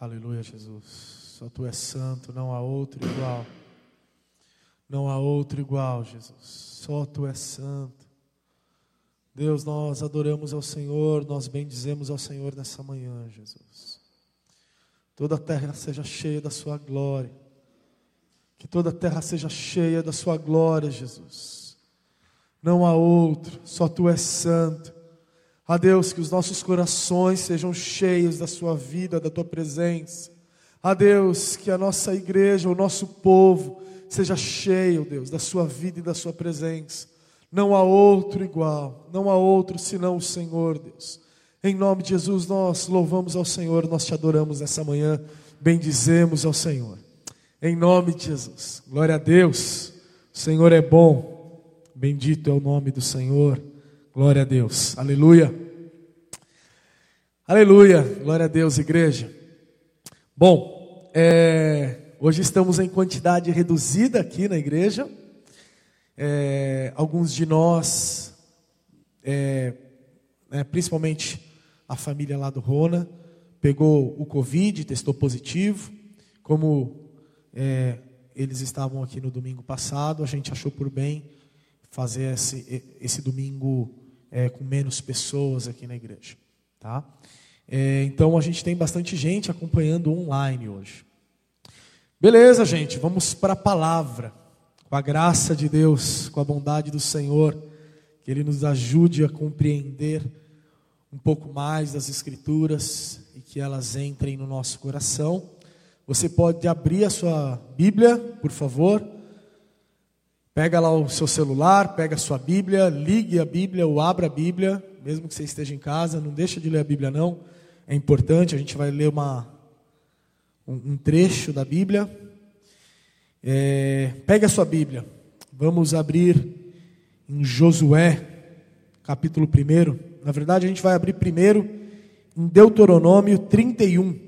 Aleluia, Jesus. Só tu és santo, não há outro igual. Não há outro igual, Jesus. Só tu és santo. Deus, nós adoramos ao Senhor, nós bendizemos ao Senhor nessa manhã, Jesus. Toda a terra seja cheia da sua glória. Que toda a terra seja cheia da sua glória, Jesus. Não há outro, só tu és santo. A Deus, que os nossos corações sejam cheios da Sua vida, da Tua presença. A Deus, que a nossa igreja, o nosso povo, seja cheio, Deus, da Sua vida e da Sua presença. Não há outro igual, não há outro senão o Senhor, Deus. Em nome de Jesus, nós louvamos ao Senhor, nós te adoramos nessa manhã, bendizemos ao Senhor. Em nome de Jesus, glória a Deus. O Senhor é bom, bendito é o nome do Senhor. Glória a Deus. Aleluia. Aleluia. Glória a Deus, igreja. Bom, é, hoje estamos em quantidade reduzida aqui na igreja. É, alguns de nós, é, né, principalmente a família lá do Rona, pegou o Covid, testou positivo. Como é, eles estavam aqui no domingo passado, a gente achou por bem fazer esse, esse domingo é, com menos pessoas aqui na igreja. Tá? É, então a gente tem bastante gente acompanhando online hoje. Beleza, gente, vamos para a palavra. Com a graça de Deus, com a bondade do Senhor, que Ele nos ajude a compreender um pouco mais das Escrituras e que elas entrem no nosso coração. Você pode abrir a sua Bíblia, por favor, Pega lá o seu celular, pega a sua Bíblia, ligue a Bíblia ou abra a Bíblia, mesmo que você esteja em casa, não deixa de ler a Bíblia não. É importante, a gente vai ler uma, um, um trecho da Bíblia. É, pegue a sua Bíblia, vamos abrir em Josué, capítulo 1. Na verdade, a gente vai abrir primeiro em Deuteronômio 31.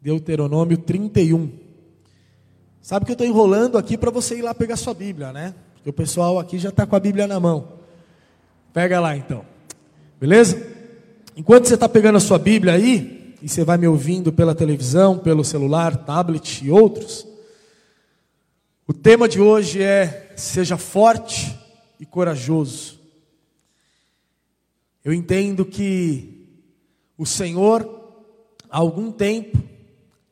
Deuteronômio 31. Sabe que eu estou enrolando aqui para você ir lá pegar sua Bíblia, né? Porque o pessoal aqui já está com a Bíblia na mão. Pega lá então. Beleza? Enquanto você está pegando a sua Bíblia aí, e você vai me ouvindo pela televisão, pelo celular, tablet e outros, o tema de hoje é: seja forte e corajoso. Eu entendo que o Senhor, há algum tempo,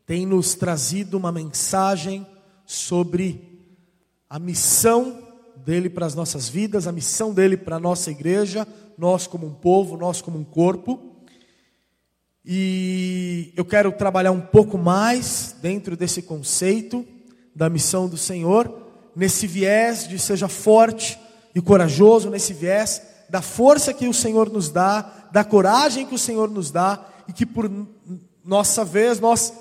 tem nos trazido uma mensagem sobre a missão dele para as nossas vidas, a missão dele para a nossa igreja, nós como um povo, nós como um corpo. E eu quero trabalhar um pouco mais dentro desse conceito da missão do Senhor, nesse viés de seja forte e corajoso, nesse viés da força que o Senhor nos dá, da coragem que o Senhor nos dá e que por nossa vez nós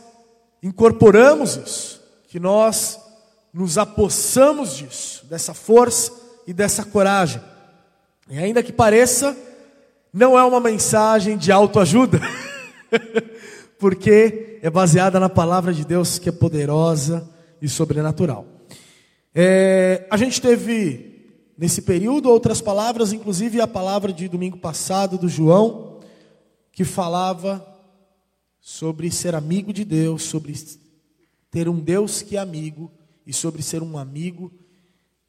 incorporamos isso, que nós nos apossamos disso, dessa força e dessa coragem. E ainda que pareça, não é uma mensagem de autoajuda, porque é baseada na palavra de Deus que é poderosa e sobrenatural. É, a gente teve nesse período outras palavras, inclusive a palavra de domingo passado do João, que falava sobre ser amigo de Deus, sobre ter um Deus que é amigo e sobre ser um amigo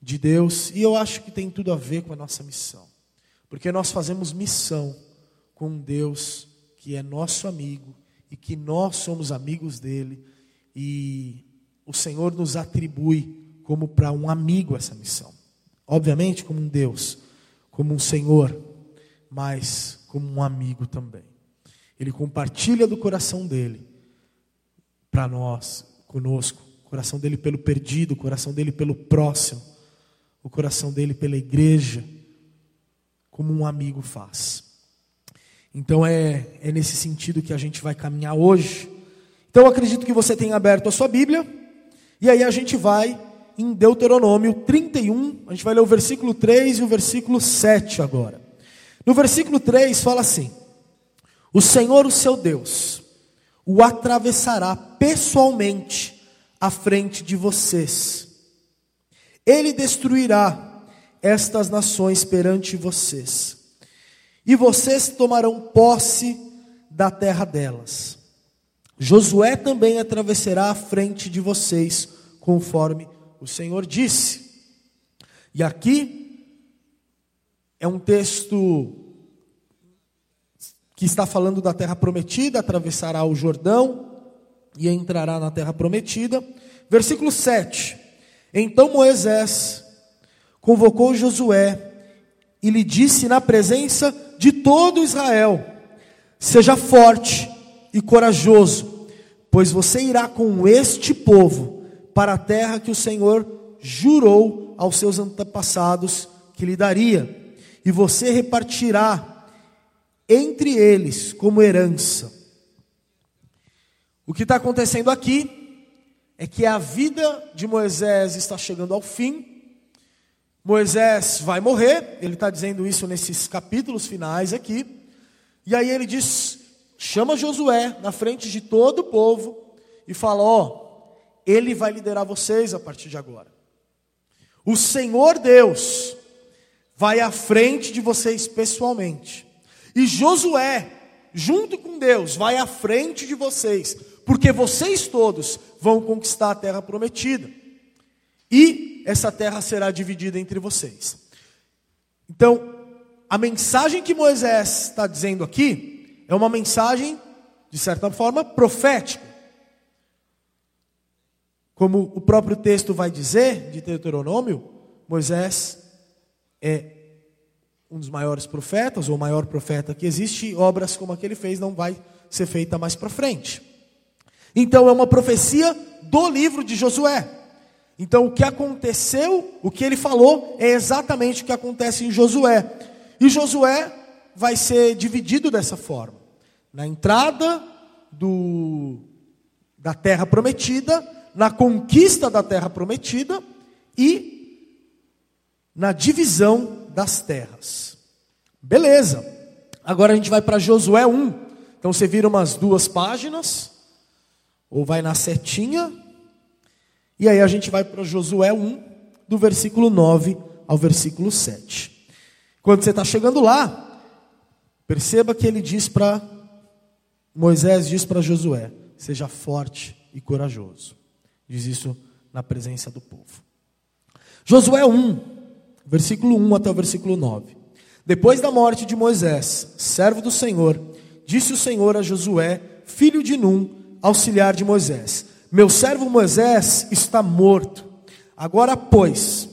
de Deus, e eu acho que tem tudo a ver com a nossa missão, porque nós fazemos missão com um Deus que é nosso amigo e que nós somos amigos dele, e o Senhor nos atribui como para um amigo essa missão, obviamente, como um Deus, como um Senhor, mas como um amigo também. Ele compartilha do coração dele para nós, conosco, coração dele pelo perdido, o coração dele pelo próximo, o coração dele pela igreja, como um amigo faz. Então é, é nesse sentido que a gente vai caminhar hoje. Então eu acredito que você tenha aberto a sua Bíblia, e aí a gente vai em Deuteronômio 31, a gente vai ler o versículo 3 e o versículo 7 agora. No versículo 3 fala assim: O Senhor, o seu Deus, o atravessará pessoalmente à frente de vocês. Ele destruirá estas nações perante vocês, e vocês tomarão posse da terra delas. Josué também atravessará a frente de vocês, conforme o Senhor disse. E aqui é um texto que está falando da terra prometida, atravessará o Jordão e entrará na terra prometida. Versículo 7. Então Moisés convocou Josué e lhe disse na presença de todo Israel: Seja forte e corajoso, pois você irá com este povo para a terra que o Senhor jurou aos seus antepassados que lhe daria, e você repartirá entre eles como herança. O que está acontecendo aqui é que a vida de Moisés está chegando ao fim. Moisés vai morrer, ele está dizendo isso nesses capítulos finais aqui. E aí ele diz: chama Josué na frente de todo o povo e fala: Ó, oh, ele vai liderar vocês a partir de agora. O Senhor Deus vai à frente de vocês pessoalmente. E Josué, junto com Deus, vai à frente de vocês, porque vocês todos vão conquistar a terra prometida. E essa terra será dividida entre vocês. Então, a mensagem que Moisés está dizendo aqui é uma mensagem, de certa forma, profética. Como o próprio texto vai dizer, de Deuteronômio, Moisés é um dos maiores profetas, ou o maior profeta que existe, obras como a que ele fez não vai ser feita mais para frente. Então é uma profecia do livro de Josué. Então o que aconteceu, o que ele falou, é exatamente o que acontece em Josué. E Josué vai ser dividido dessa forma. Na entrada do, da terra prometida, na conquista da terra prometida e na divisão das terras. Beleza. Agora a gente vai para Josué 1. Então você vira umas duas páginas, ou vai na setinha, e aí a gente vai para Josué 1, do versículo 9 ao versículo 7. Quando você está chegando lá, perceba que ele diz para Moisés diz para Josué: seja forte e corajoso. Diz isso na presença do povo. Josué 1, versículo 1 até o versículo 9. Depois da morte de Moisés, servo do Senhor, disse o Senhor a Josué, filho de Num, auxiliar de Moisés: Meu servo Moisés está morto. Agora, pois,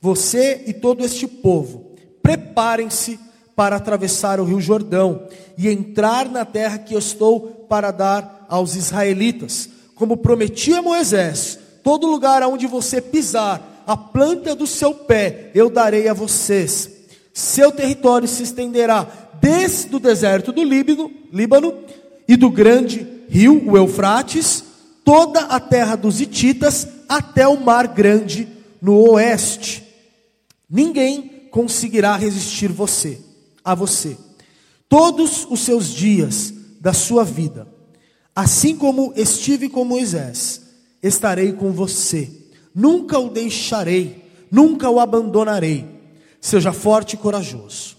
você e todo este povo, preparem-se para atravessar o rio Jordão e entrar na terra que eu estou para dar aos israelitas como prometi a Moisés, todo lugar aonde você pisar, a planta do seu pé, eu darei a vocês. Seu território se estenderá desde o deserto do Líbano, Líbano e do grande rio, o Eufrates, toda a terra dos Hititas, até o mar grande no oeste. Ninguém conseguirá resistir você, a você. Todos os seus dias da sua vida Assim como estive com Moisés, estarei com você. Nunca o deixarei, nunca o abandonarei. Seja forte e corajoso,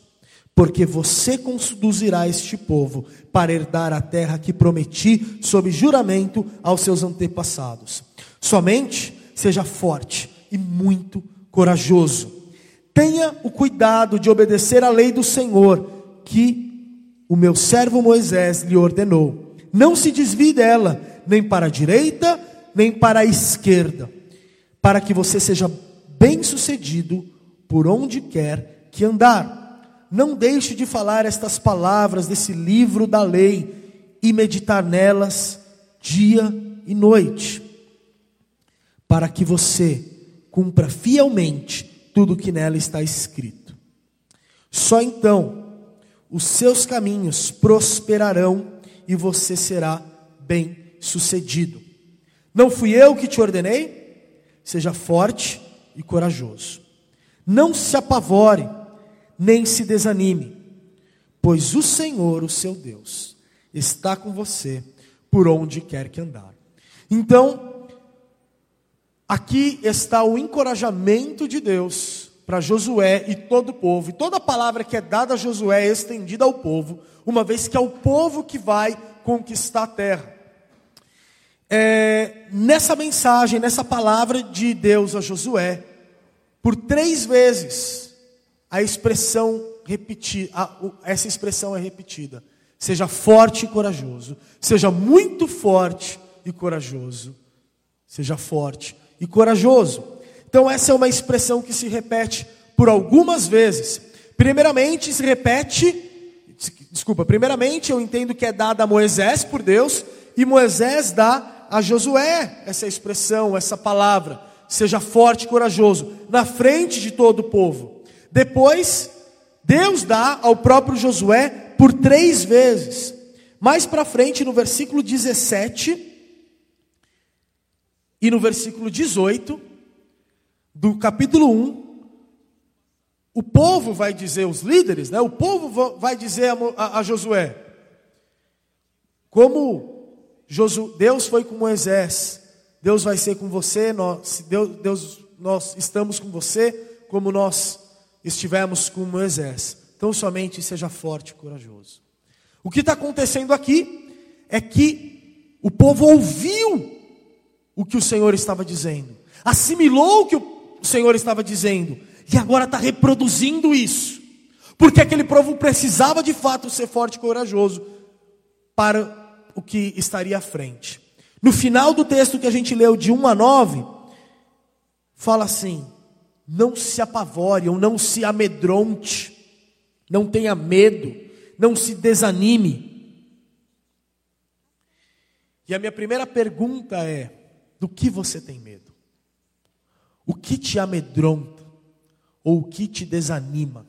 porque você conduzirá este povo para herdar a terra que prometi sob juramento aos seus antepassados. Somente seja forte e muito corajoso. Tenha o cuidado de obedecer à lei do Senhor, que o meu servo Moisés lhe ordenou não se desvie dela, nem para a direita, nem para a esquerda, para que você seja bem-sucedido por onde quer que andar. Não deixe de falar estas palavras desse livro da lei e meditar nelas dia e noite, para que você cumpra fielmente tudo o que nela está escrito. Só então os seus caminhos prosperarão e você será bem sucedido. Não fui eu que te ordenei? Seja forte e corajoso. Não se apavore, nem se desanime, pois o Senhor, o seu Deus, está com você por onde quer que andar. Então, aqui está o encorajamento de Deus para Josué e todo o povo, e toda a palavra que é dada a Josué é estendida ao povo uma vez que é o povo que vai conquistar a terra. É, nessa mensagem, nessa palavra de Deus a Josué, por três vezes a expressão repetida, essa expressão é repetida. Seja forte e corajoso. Seja muito forte e corajoso. Seja forte e corajoso. Então, essa é uma expressão que se repete por algumas vezes. Primeiramente, se repete. Desculpa, primeiramente eu entendo que é dada a Moisés por Deus, e Moisés dá a Josué essa expressão, essa palavra. Seja forte e corajoso, na frente de todo o povo. Depois, Deus dá ao próprio Josué por três vezes. Mais para frente, no versículo 17 e no versículo 18 do capítulo 1, o povo vai dizer, os líderes, né, o povo vai dizer a, a, a Josué: como Deus foi com Moisés, Deus vai ser com você, nós, Deus, Deus, nós estamos com você, como nós estivemos com Moisés. Então somente seja forte e corajoso. O que está acontecendo aqui é que o povo ouviu o que o Senhor estava dizendo, assimilou o que o Senhor estava dizendo, e agora está reproduzindo isso, porque aquele povo precisava de fato ser forte e corajoso para o que estaria à frente. No final do texto que a gente leu, de 1 a 9, fala assim: não se apavore ou não se amedronte, não tenha medo, não se desanime. E a minha primeira pergunta é: do que você tem medo? O que te amedronta ou o que te desanima?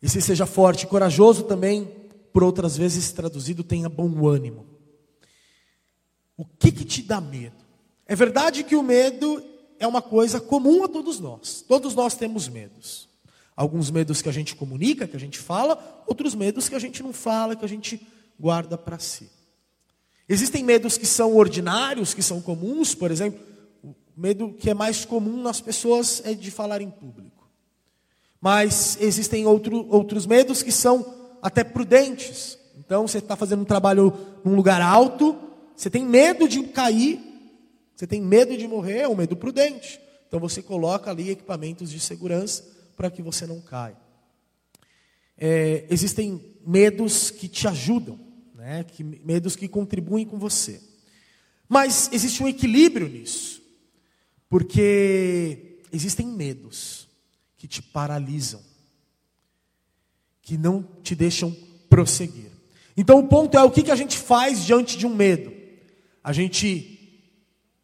E se seja forte e corajoso também, por outras vezes traduzido, tenha bom ânimo. O que, que te dá medo? É verdade que o medo é uma coisa comum a todos nós. Todos nós temos medos. Alguns medos que a gente comunica, que a gente fala, outros medos que a gente não fala, que a gente guarda para si. Existem medos que são ordinários, que são comuns, por exemplo, o medo que é mais comum nas pessoas é de falar em público. Mas existem outro, outros medos que são até prudentes. Então, você está fazendo um trabalho num lugar alto, você tem medo de cair, você tem medo de morrer, é um medo prudente. Então você coloca ali equipamentos de segurança para que você não caia. É, existem medos que te ajudam, né? que, medos que contribuem com você. Mas existe um equilíbrio nisso, porque existem medos que te paralisam, que não te deixam prosseguir. Então o ponto é o que, a gente faz diante de um medo? A gente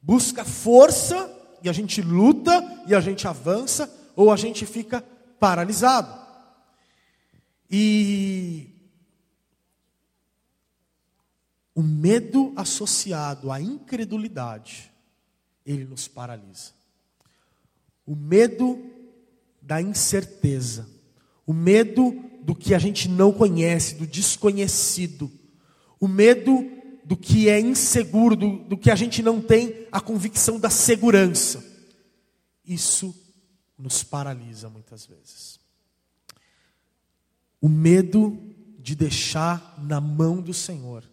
busca força e a gente luta e a gente avança, ou a gente fica paralisado. E o medo associado à incredulidade, ele nos paralisa. O medo da incerteza, o medo do que a gente não conhece, do desconhecido, o medo do que é inseguro, do, do que a gente não tem a convicção da segurança. Isso nos paralisa muitas vezes. O medo de deixar na mão do Senhor,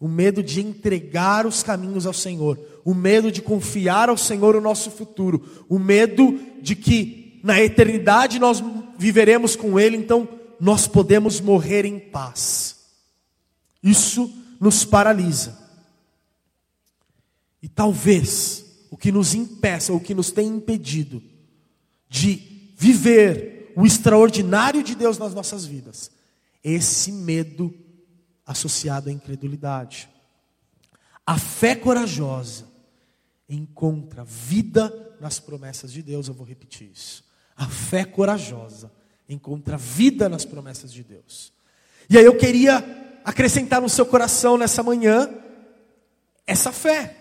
o medo de entregar os caminhos ao Senhor, o medo de confiar ao Senhor o nosso futuro, o medo de que na eternidade nós viveremos com Ele, então nós podemos morrer em paz. Isso nos paralisa. E talvez o que nos impeça, o que nos tem impedido de viver o extraordinário de Deus nas nossas vidas, é esse medo associado à incredulidade. A fé corajosa encontra vida nas promessas de Deus, eu vou repetir isso. A fé corajosa encontra vida nas promessas de Deus. E aí eu queria acrescentar no seu coração nessa manhã essa fé.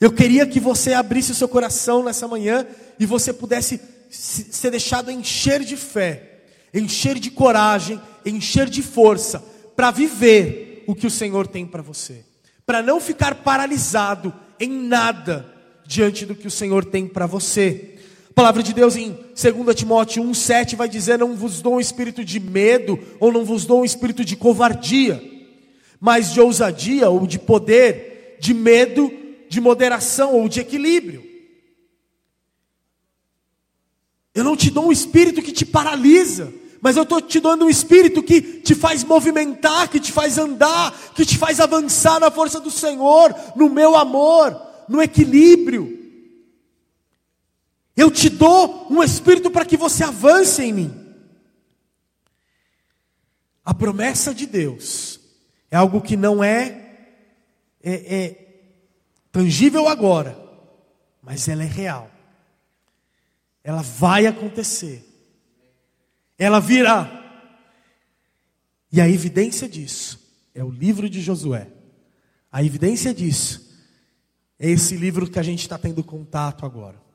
Eu queria que você abrisse o seu coração nessa manhã e você pudesse ser deixado encher de fé, encher de coragem, encher de força para viver o que o Senhor tem para você, para não ficar paralisado em nada diante do que o Senhor tem para você. Palavra de Deus em 2 Timóteo 1,7 vai dizer: Não vos dou um espírito de medo, ou não vos dou um espírito de covardia mas de ousadia ou de poder, de medo, de moderação ou de equilíbrio. Eu não te dou um espírito que te paralisa, mas eu estou te dando um espírito que te faz movimentar, que te faz andar, que te faz avançar na força do Senhor, no meu amor, no equilíbrio. Eu te dou um espírito para que você avance em mim. A promessa de Deus é algo que não é, é, é tangível agora, mas ela é real. Ela vai acontecer. Ela virá. E a evidência disso é o livro de Josué. A evidência disso é esse livro que a gente está tendo contato agora.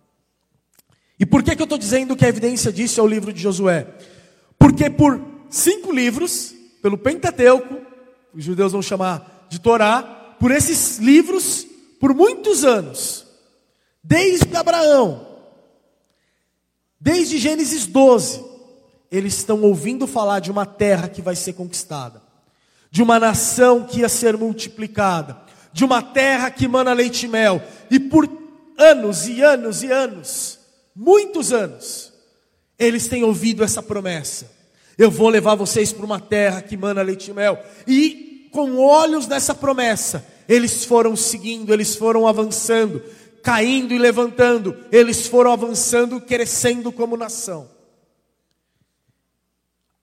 E por que, que eu estou dizendo que a evidência disso é o livro de Josué? Porque por cinco livros, pelo Pentateuco, os judeus vão chamar de Torá, por esses livros, por muitos anos, desde Abraão, desde Gênesis 12, eles estão ouvindo falar de uma terra que vai ser conquistada, de uma nação que ia ser multiplicada, de uma terra que mana leite e mel, e por anos e anos e anos, muitos anos, eles têm ouvido essa promessa. Eu vou levar vocês para uma terra que mana leite e mel. E com olhos nessa promessa, eles foram seguindo, eles foram avançando, caindo e levantando, eles foram avançando, crescendo como nação.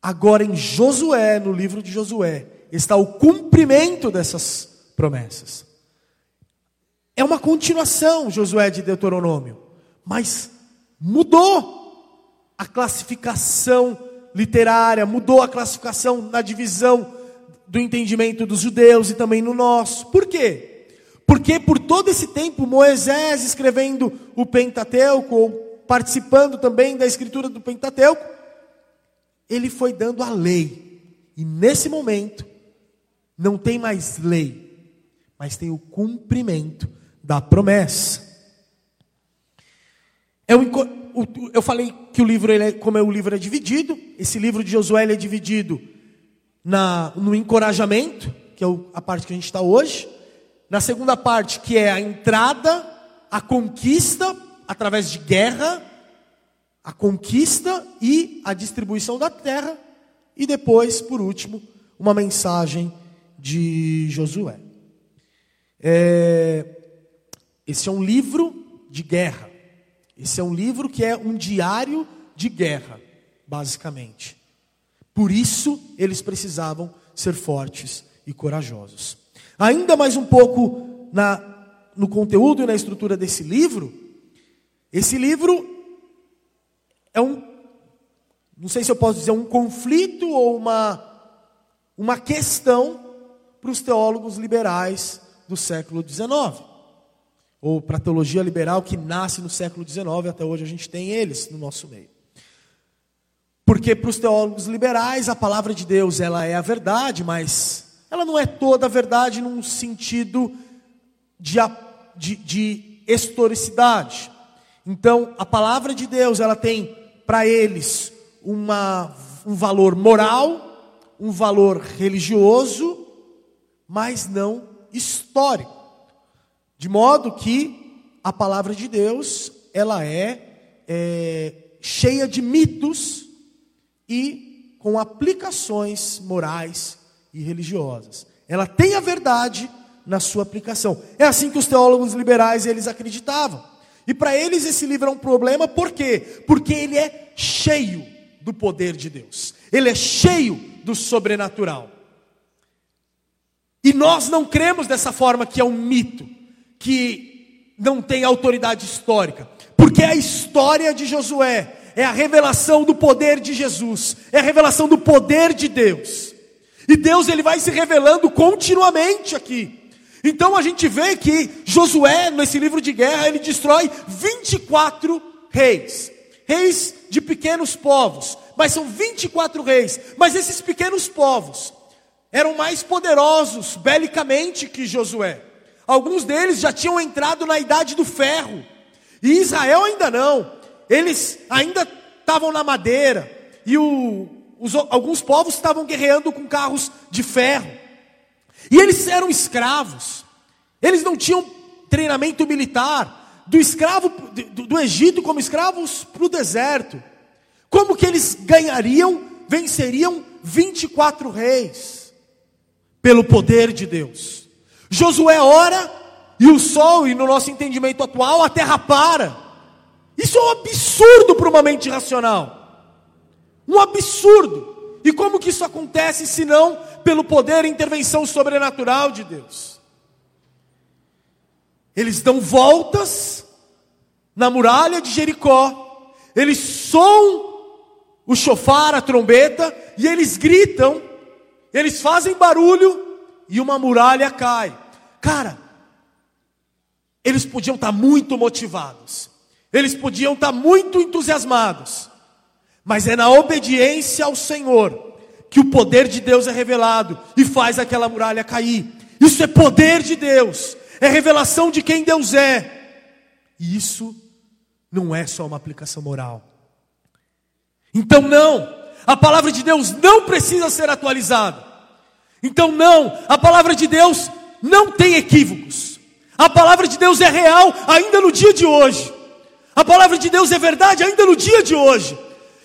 Agora em Josué, no livro de Josué, está o cumprimento dessas promessas. É uma continuação, Josué de Deuteronômio, mas mudou a classificação literária, mudou a classificação na divisão do entendimento dos judeus e também no nosso. Por quê? Porque por todo esse tempo Moisés escrevendo o Pentateuco ou participando também da escritura do Pentateuco, ele foi dando a lei. E nesse momento não tem mais lei, mas tem o cumprimento da promessa. Eu, eu falei que o livro, ele é, como é, o livro é dividido, esse livro de Josué é dividido na, no encorajamento, que é a parte que a gente está hoje, na segunda parte, que é a entrada, a conquista, através de guerra, a conquista e a distribuição da terra, e depois, por último, uma mensagem de Josué. É, esse é um livro de guerra. Esse é um livro que é um diário de guerra, basicamente. Por isso, eles precisavam ser fortes e corajosos. Ainda mais um pouco na, no conteúdo e na estrutura desse livro, esse livro é um, não sei se eu posso dizer um conflito ou uma, uma questão para os teólogos liberais do século XIX ou para a teologia liberal que nasce no século XIX, até hoje a gente tem eles no nosso meio. Porque para os teólogos liberais a palavra de Deus ela é a verdade, mas ela não é toda a verdade num sentido de, de, de historicidade. Então a palavra de Deus ela tem para eles uma, um valor moral, um valor religioso, mas não histórico. De modo que a palavra de Deus, ela é, é cheia de mitos e com aplicações morais e religiosas. Ela tem a verdade na sua aplicação. É assim que os teólogos liberais eles acreditavam. E para eles esse livro é um problema, por quê? Porque ele é cheio do poder de Deus. Ele é cheio do sobrenatural. E nós não cremos dessa forma que é um mito que não tem autoridade histórica, porque a história de Josué, é a revelação do poder de Jesus, é a revelação do poder de Deus. E Deus ele vai se revelando continuamente aqui. Então a gente vê que Josué, nesse livro de guerra, ele destrói 24 reis, reis de pequenos povos, mas são 24 reis. Mas esses pequenos povos eram mais poderosos belicamente que Josué. Alguns deles já tinham entrado na idade do ferro. E Israel ainda não. Eles ainda estavam na madeira. E o, os, alguns povos estavam guerreando com carros de ferro. E eles eram escravos. Eles não tinham treinamento militar. Do escravo do, do Egito como escravos para o deserto. Como que eles ganhariam, venceriam 24 reis? Pelo poder de Deus. Josué ora e o sol, e no nosso entendimento atual, a terra para. Isso é um absurdo para uma mente racional. Um absurdo. E como que isso acontece se não pelo poder e intervenção sobrenatural de Deus? Eles dão voltas na muralha de Jericó, eles soam o chofar, a trombeta, e eles gritam, eles fazem barulho e uma muralha cai. Cara, eles podiam estar muito motivados, eles podiam estar muito entusiasmados, mas é na obediência ao Senhor que o poder de Deus é revelado e faz aquela muralha cair. Isso é poder de Deus, é revelação de quem Deus é, e isso não é só uma aplicação moral. Então, não, a palavra de Deus não precisa ser atualizada. Então, não, a palavra de Deus não tem equívocos. A palavra de Deus é real ainda no dia de hoje. A palavra de Deus é verdade ainda no dia de hoje.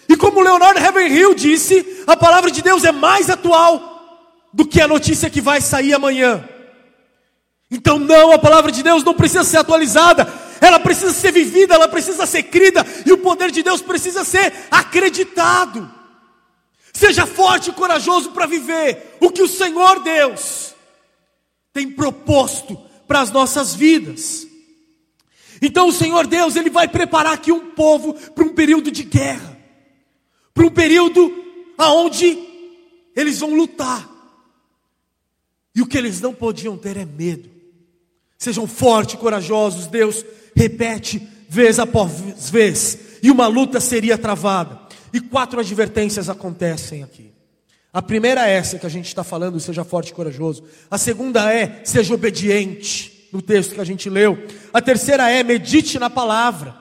E como Leonardo Ravenhill disse, a palavra de Deus é mais atual do que a notícia que vai sair amanhã. Então, não, a palavra de Deus não precisa ser atualizada, ela precisa ser vivida, ela precisa ser crida, e o poder de Deus precisa ser acreditado. Seja forte e corajoso para viver o que o Senhor Deus tem proposto para as nossas vidas. Então o Senhor Deus, Ele vai preparar aqui um povo para um período de guerra, para um período aonde eles vão lutar. E o que eles não podiam ter é medo. Sejam fortes e corajosos, Deus repete vez após vez, e uma luta seria travada. E quatro advertências acontecem aqui. A primeira é essa que a gente está falando, seja forte e corajoso. A segunda é, seja obediente, no texto que a gente leu. A terceira é, medite na palavra.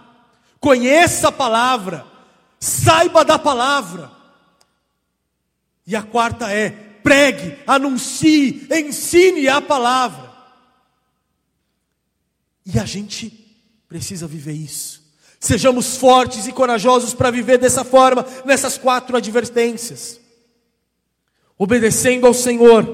Conheça a palavra. Saiba da palavra. E a quarta é, pregue, anuncie, ensine a palavra. E a gente precisa viver isso. Sejamos fortes e corajosos para viver dessa forma, nessas quatro advertências. Obedecendo ao Senhor,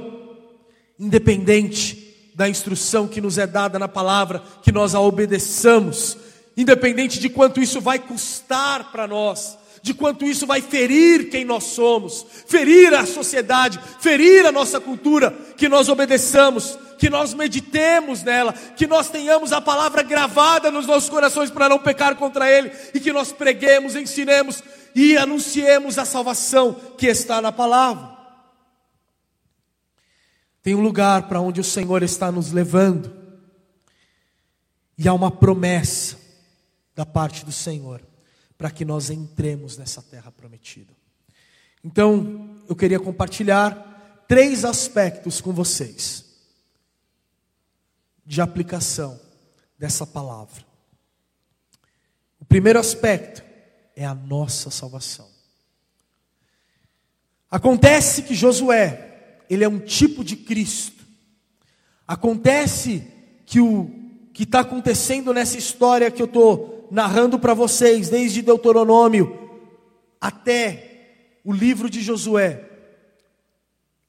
independente da instrução que nos é dada na palavra, que nós a obedeçamos, independente de quanto isso vai custar para nós, de quanto isso vai ferir quem nós somos, ferir a sociedade, ferir a nossa cultura, que nós obedeçamos, que nós meditemos nela, que nós tenhamos a palavra gravada nos nossos corações para não pecar contra Ele, e que nós preguemos, ensinemos e anunciemos a salvação que está na palavra. Tem um lugar para onde o Senhor está nos levando, e há uma promessa da parte do Senhor para que nós entremos nessa terra prometida. Então, eu queria compartilhar três aspectos com vocês de aplicação dessa palavra. O primeiro aspecto é a nossa salvação. Acontece que Josué, ele é um tipo de Cristo. Acontece que o que está acontecendo nessa história que eu estou narrando para vocês, desde Deuteronômio até o livro de Josué,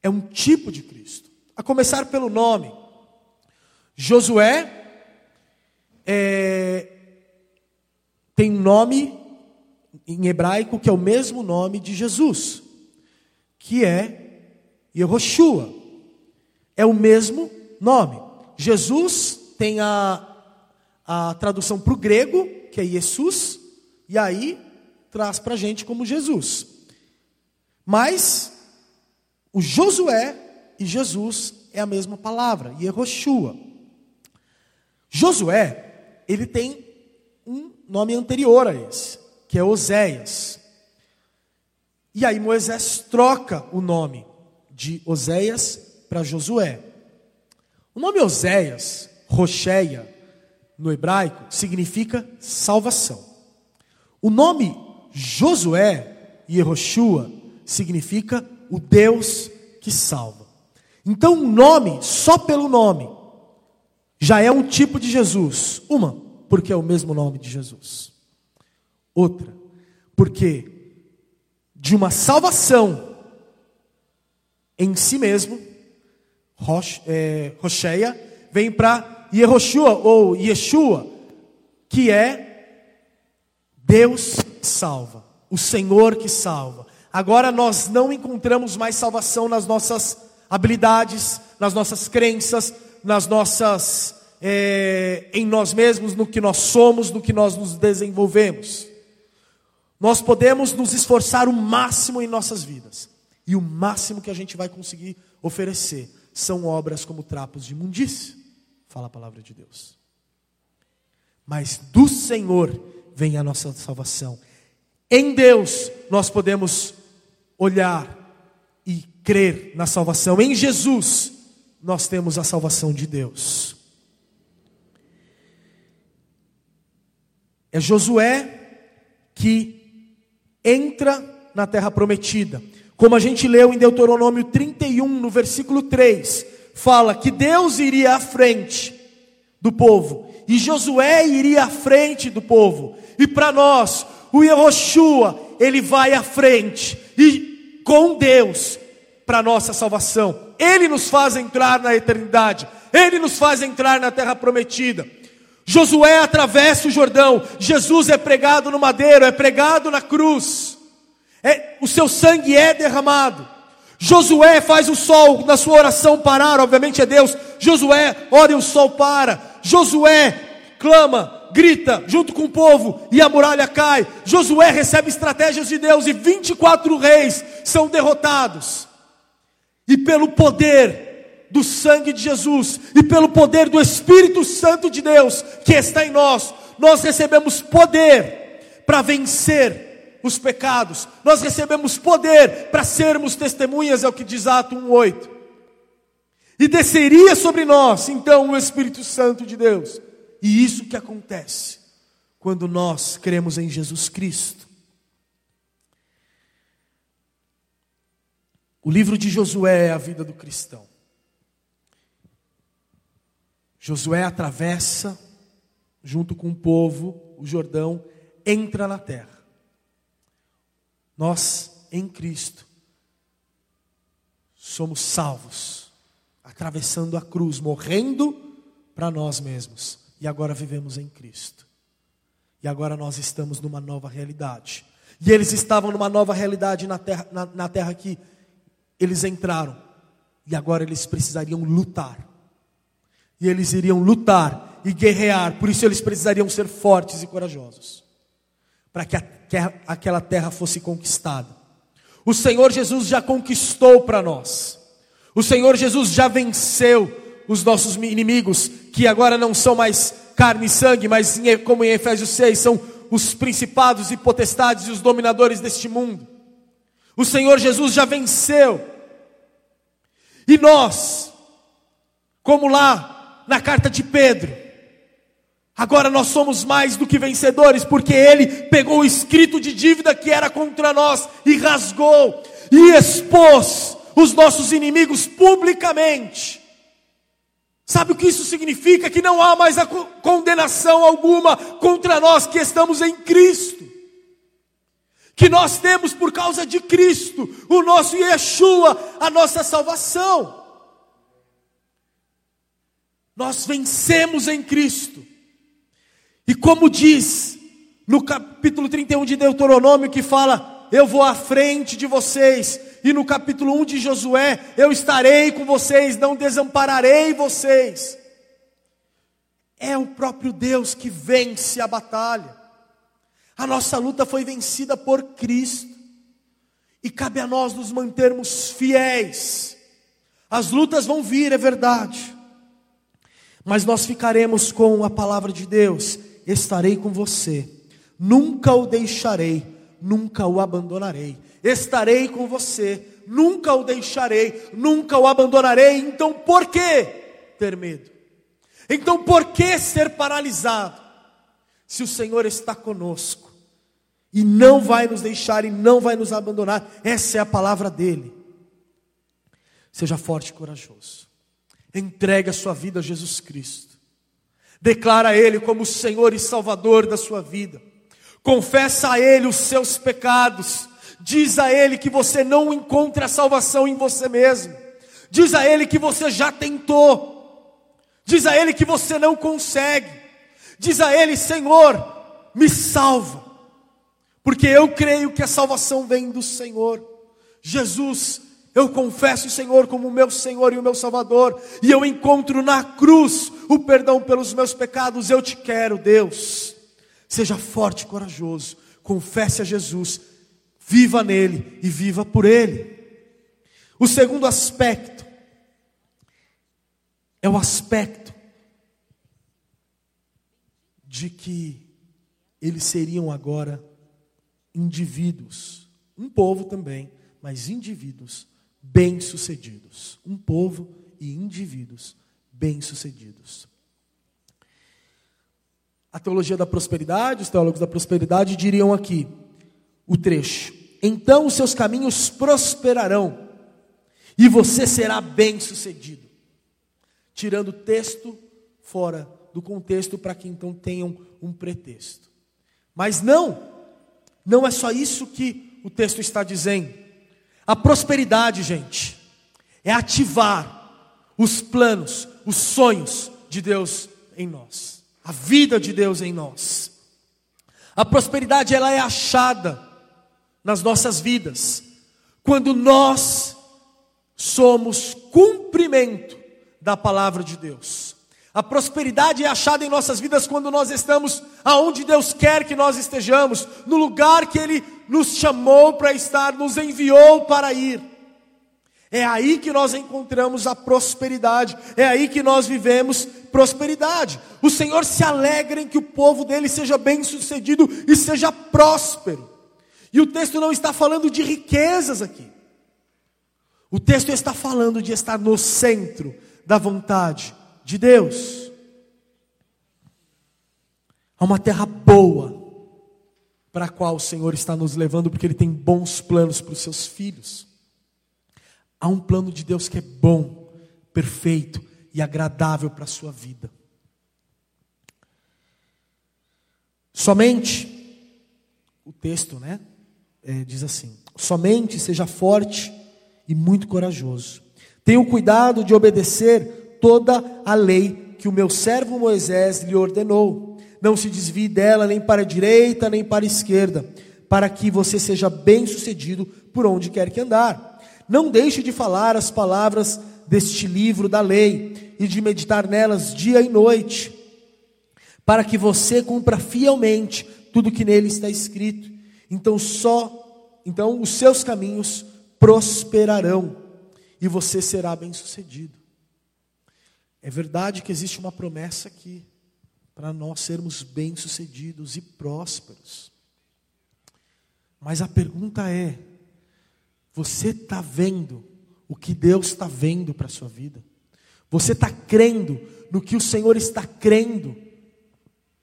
é um tipo de Cristo. A começar pelo nome. Josué é, tem um nome em hebraico que é o mesmo nome de Jesus, que é Yehoshua. É o mesmo nome. Jesus tem a, a tradução para o grego, que é Jesus, e aí traz para a gente como Jesus. Mas o Josué e Jesus é a mesma palavra, Yehoshua. Josué, ele tem um nome anterior a esse, que é Oséias. E aí Moisés troca o nome de Oséias para Josué. O nome Oséias, Rocheia, no hebraico, significa salvação. O nome Josué, Yehoshua, significa o Deus que salva. Então, o nome, só pelo nome, já é um tipo de Jesus. Uma, porque é o mesmo nome de Jesus. Outra, porque de uma salvação em si mesmo, Rosh, é, vem para Yehoshua ou Yeshua, que é Deus salva, o Senhor que salva. Agora nós não encontramos mais salvação nas nossas habilidades, nas nossas crenças, nas nossas é, em nós mesmos, no que nós somos, no que nós nos desenvolvemos. Nós podemos nos esforçar o máximo em nossas vidas, e o máximo que a gente vai conseguir oferecer são obras como trapos de imundícia, fala a palavra de Deus. Mas do Senhor vem a nossa salvação. Em Deus nós podemos olhar e crer na salvação. Em Jesus nós temos a salvação de Deus. É Josué que entra na terra prometida. Como a gente leu em Deuteronômio 31, no versículo 3, fala que Deus iria à frente do povo e Josué iria à frente do povo. E para nós, o Yehoshua, ele vai à frente e com Deus para nossa salvação. Ele nos faz entrar na eternidade. Ele nos faz entrar na terra prometida. Josué atravessa o Jordão. Jesus é pregado no madeiro, é pregado na cruz. É, o seu sangue é derramado. Josué faz o sol na sua oração parar, obviamente é Deus. Josué ora e o sol para. Josué clama, grita junto com o povo e a muralha cai. Josué recebe estratégias de Deus e 24 reis são derrotados. E pelo poder do sangue de Jesus e pelo poder do Espírito Santo de Deus que está em nós, nós recebemos poder para vencer os pecados, nós recebemos poder para sermos testemunhas, é o que diz Ato 1,8. E desceria sobre nós, então, o Espírito Santo de Deus. E isso que acontece quando nós cremos em Jesus Cristo. O livro de Josué é a vida do cristão. Josué atravessa, junto com o povo, o Jordão, entra na terra. Nós, em Cristo, somos salvos, atravessando a cruz, morrendo para nós mesmos, e agora vivemos em Cristo. E agora nós estamos numa nova realidade. E eles estavam numa nova realidade na terra, na, na terra que eles entraram. E agora eles precisariam lutar. E eles iriam lutar e guerrear. Por isso eles precisariam ser fortes e corajosos. Para que que aquela terra fosse conquistada. O Senhor Jesus já conquistou para nós. O Senhor Jesus já venceu os nossos inimigos, que agora não são mais carne e sangue, mas como em Efésios 6, são os principados e potestades e os dominadores deste mundo. O Senhor Jesus já venceu. E nós, como lá na carta de Pedro, Agora nós somos mais do que vencedores, porque Ele pegou o escrito de dívida que era contra nós e rasgou e expôs os nossos inimigos publicamente. Sabe o que isso significa? Que não há mais condenação alguma contra nós que estamos em Cristo. Que nós temos por causa de Cristo, o nosso Yeshua, a nossa salvação. Nós vencemos em Cristo. E como diz no capítulo 31 de Deuteronômio, que fala: Eu vou à frente de vocês, e no capítulo 1 de Josué: Eu estarei com vocês, não desampararei vocês. É o próprio Deus que vence a batalha. A nossa luta foi vencida por Cristo, e cabe a nós nos mantermos fiéis. As lutas vão vir, é verdade, mas nós ficaremos com a palavra de Deus estarei com você, nunca o deixarei, nunca o abandonarei. Estarei com você, nunca o deixarei, nunca o abandonarei. Então por que ter medo? Então por que ser paralisado? Se o Senhor está conosco e não vai nos deixar e não vai nos abandonar, essa é a palavra dele. Seja forte e corajoso. Entregue a sua vida a Jesus Cristo. Declara a Ele como Senhor e Salvador da sua vida. Confessa a Ele os seus pecados. Diz a Ele que você não encontra a salvação em você mesmo. Diz a Ele que você já tentou. Diz a Ele que você não consegue. Diz a Ele: Senhor, me salva. Porque eu creio que a salvação vem do Senhor. Jesus, eu confesso o Senhor como o meu Senhor e o meu Salvador, e eu encontro na cruz o perdão pelos meus pecados. Eu te quero, Deus. Seja forte e corajoso, confesse a Jesus, viva nele e viva por ele. O segundo aspecto é o aspecto de que eles seriam agora indivíduos, um povo também, mas indivíduos bem-sucedidos. Um povo e indivíduos bem-sucedidos. A teologia da prosperidade, os teólogos da prosperidade diriam aqui o trecho: Então os seus caminhos prosperarão e você será bem-sucedido. Tirando o texto fora do contexto para que então tenham um pretexto. Mas não, não é só isso que o texto está dizendo. A prosperidade, gente, é ativar os planos, os sonhos de Deus em nós, a vida de Deus em nós. A prosperidade ela é achada nas nossas vidas quando nós somos cumprimento da palavra de Deus. A prosperidade é achada em nossas vidas quando nós estamos aonde Deus quer que nós estejamos, no lugar que Ele nos chamou para estar, nos enviou para ir. É aí que nós encontramos a prosperidade, é aí que nós vivemos prosperidade. O Senhor se alegra em que o povo dele seja bem sucedido e seja próspero. E o texto não está falando de riquezas aqui. O texto está falando de estar no centro da vontade de Deus. Há uma terra boa para a qual o Senhor está nos levando, porque Ele tem bons planos para os seus filhos. Há um plano de Deus que é bom, perfeito e agradável para a sua vida. Somente, o texto, né, é, diz assim: somente seja forte e muito corajoso. Tenha o cuidado de obedecer toda a lei que o meu servo Moisés lhe ordenou. Não se desvie dela nem para a direita nem para a esquerda, para que você seja bem-sucedido por onde quer que andar. Não deixe de falar as palavras deste livro da lei e de meditar nelas dia e noite, para que você cumpra fielmente tudo que nele está escrito. Então só então os seus caminhos prosperarão e você será bem-sucedido. É verdade que existe uma promessa aqui para nós sermos bem-sucedidos e prósperos. Mas a pergunta é: você está vendo o que Deus está vendo para a sua vida? Você está crendo no que o Senhor está crendo?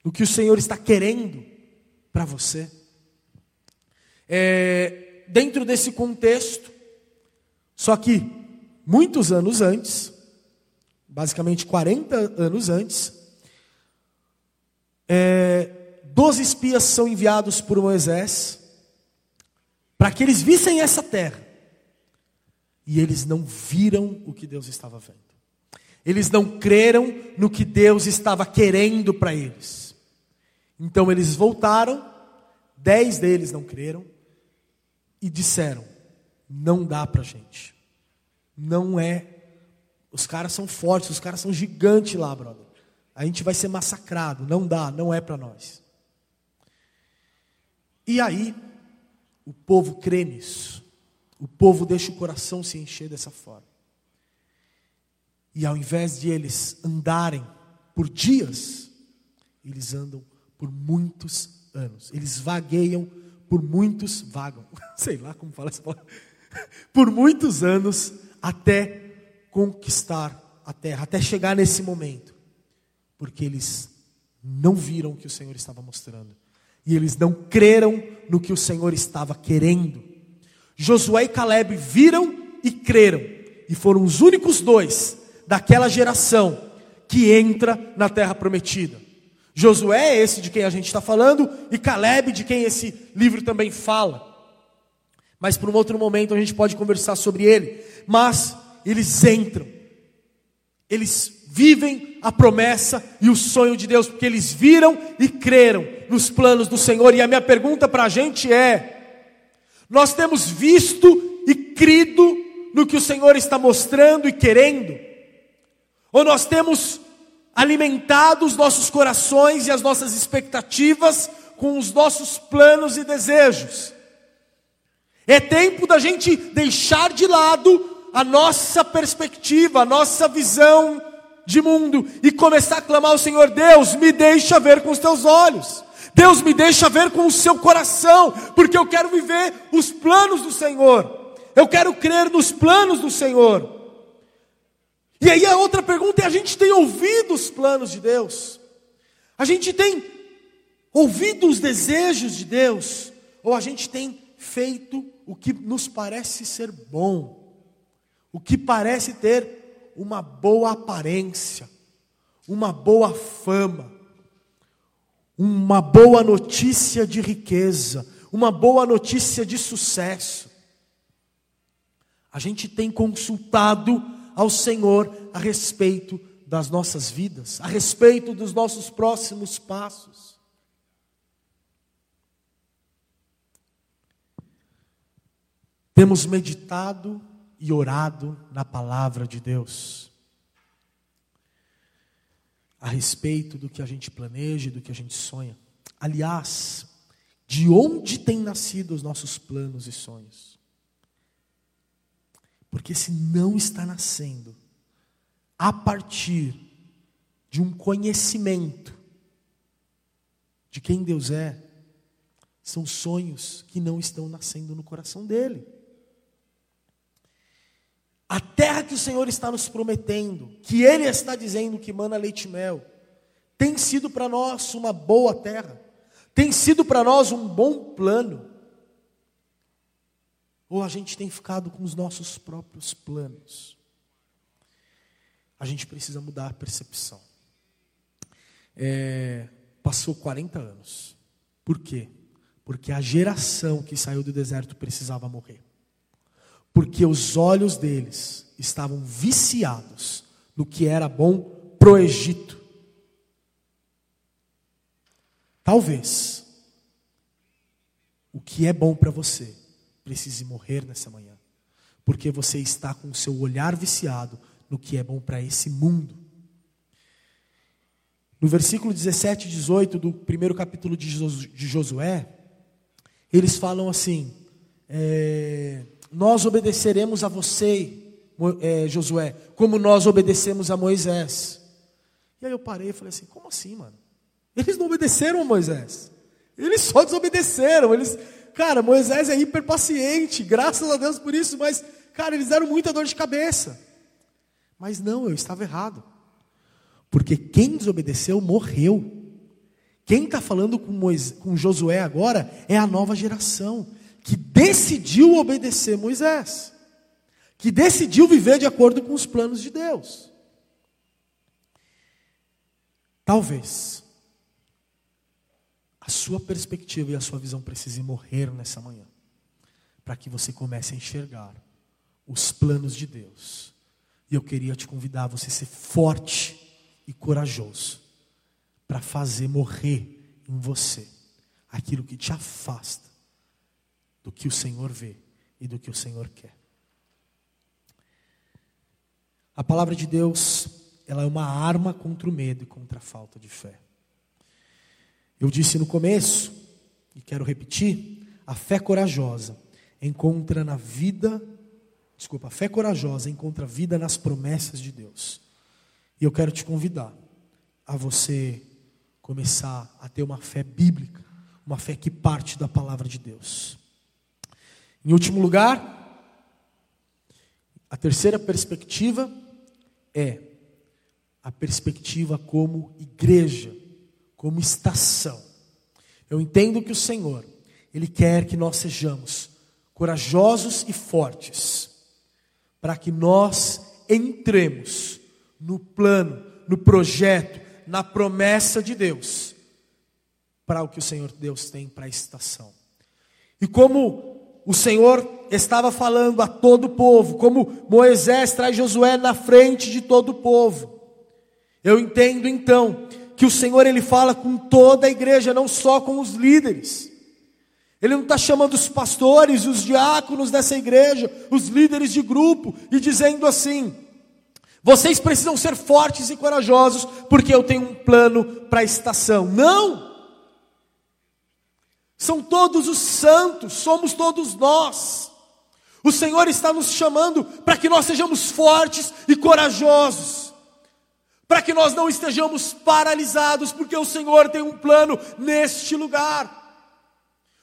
No que o Senhor está querendo para você? É, dentro desse contexto, só que muitos anos antes, basicamente 40 anos antes, é, doze espias são enviados por Moisés para que eles vissem essa terra. E eles não viram o que Deus estava vendo. Eles não creram no que Deus estava querendo para eles. Então eles voltaram, dez deles não creram e disseram: não dá para gente. Não é os caras são fortes, os caras são gigantes lá, brother. A gente vai ser massacrado. Não dá, não é para nós. E aí, o povo crê nisso. O povo deixa o coração se encher dessa forma. E ao invés de eles andarem por dias, eles andam por muitos anos. Eles vagueiam por muitos, vagam, sei lá como fala essa palavra, por muitos anos até conquistar a terra, até chegar nesse momento, porque eles não viram o que o Senhor estava mostrando, e eles não creram no que o Senhor estava querendo. Josué e Caleb viram e creram, e foram os únicos dois daquela geração que entra na terra prometida. Josué é esse de quem a gente está falando, e Caleb, de quem esse livro também fala. Mas por um outro momento a gente pode conversar sobre ele. Mas eles entram, eles vivem a promessa e o sonho de Deus, porque eles viram e creram nos planos do Senhor. E a minha pergunta para a gente é: nós temos visto e crido no que o Senhor está mostrando e querendo? Ou nós temos alimentado os nossos corações e as nossas expectativas com os nossos planos e desejos? É tempo da gente deixar de lado a nossa perspectiva, a nossa visão de mundo e começar a clamar ao Senhor: Deus, me deixa ver com os teus olhos. Deus me deixa ver com o seu coração, porque eu quero viver os planos do Senhor. Eu quero crer nos planos do Senhor. E aí a outra pergunta é: a gente tem ouvido os planos de Deus? A gente tem ouvido os desejos de Deus? Ou a gente tem feito o que nos parece ser bom? O que parece ter uma boa aparência, uma boa fama, uma boa notícia de riqueza, uma boa notícia de sucesso. A gente tem consultado ao Senhor a respeito das nossas vidas, a respeito dos nossos próximos passos. Temos meditado e orado na palavra de Deus a respeito do que a gente planeja, do que a gente sonha. Aliás, de onde têm nascido os nossos planos e sonhos? Porque se não está nascendo a partir de um conhecimento de quem Deus é, são sonhos que não estão nascendo no coração dele. A terra que o Senhor está nos prometendo, que Ele está dizendo que mana leite e mel, tem sido para nós uma boa terra, tem sido para nós um bom plano. Ou a gente tem ficado com os nossos próprios planos? A gente precisa mudar a percepção. É, passou 40 anos. Por quê? Porque a geração que saiu do deserto precisava morrer porque os olhos deles estavam viciados no que era bom pro Egito. Talvez o que é bom para você precise morrer nessa manhã, porque você está com o seu olhar viciado no que é bom para esse mundo. No versículo 17 e 18 do primeiro capítulo de Josué, eles falam assim: é, nós obedeceremos a você, é, Josué, como nós obedecemos a Moisés. E aí eu parei e falei assim: como assim, mano? Eles não obedeceram a Moisés. Eles só desobedeceram. Eles, cara, Moisés é hiperpaciente, graças a Deus por isso, mas, cara, eles deram muita dor de cabeça. Mas não, eu estava errado. Porque quem desobedeceu morreu. Quem está falando com, Moisés, com Josué agora é a nova geração que decidiu obedecer Moisés, que decidiu viver de acordo com os planos de Deus. Talvez a sua perspectiva e a sua visão precisem morrer nessa manhã, para que você comece a enxergar os planos de Deus. E eu queria te convidar a você ser forte e corajoso para fazer morrer em você aquilo que te afasta do que o Senhor vê e do que o Senhor quer. A palavra de Deus, ela é uma arma contra o medo e contra a falta de fé. Eu disse no começo, e quero repetir, a fé corajosa encontra na vida, desculpa, a fé corajosa encontra vida nas promessas de Deus. E eu quero te convidar a você começar a ter uma fé bíblica, uma fé que parte da palavra de Deus. Em último lugar, a terceira perspectiva é a perspectiva como igreja, como estação. Eu entendo que o Senhor, Ele quer que nós sejamos corajosos e fortes, para que nós entremos no plano, no projeto, na promessa de Deus para o que o Senhor Deus tem para a estação. E como o Senhor estava falando a todo o povo, como Moisés traz Josué na frente de todo o povo, eu entendo então que o Senhor ele fala com toda a igreja, não só com os líderes. Ele não está chamando os pastores, os diáconos dessa igreja, os líderes de grupo, e dizendo assim: vocês precisam ser fortes e corajosos, porque eu tenho um plano para a estação. Não! São todos os santos, somos todos nós. O Senhor está nos chamando para que nós sejamos fortes e corajosos, para que nós não estejamos paralisados, porque o Senhor tem um plano neste lugar.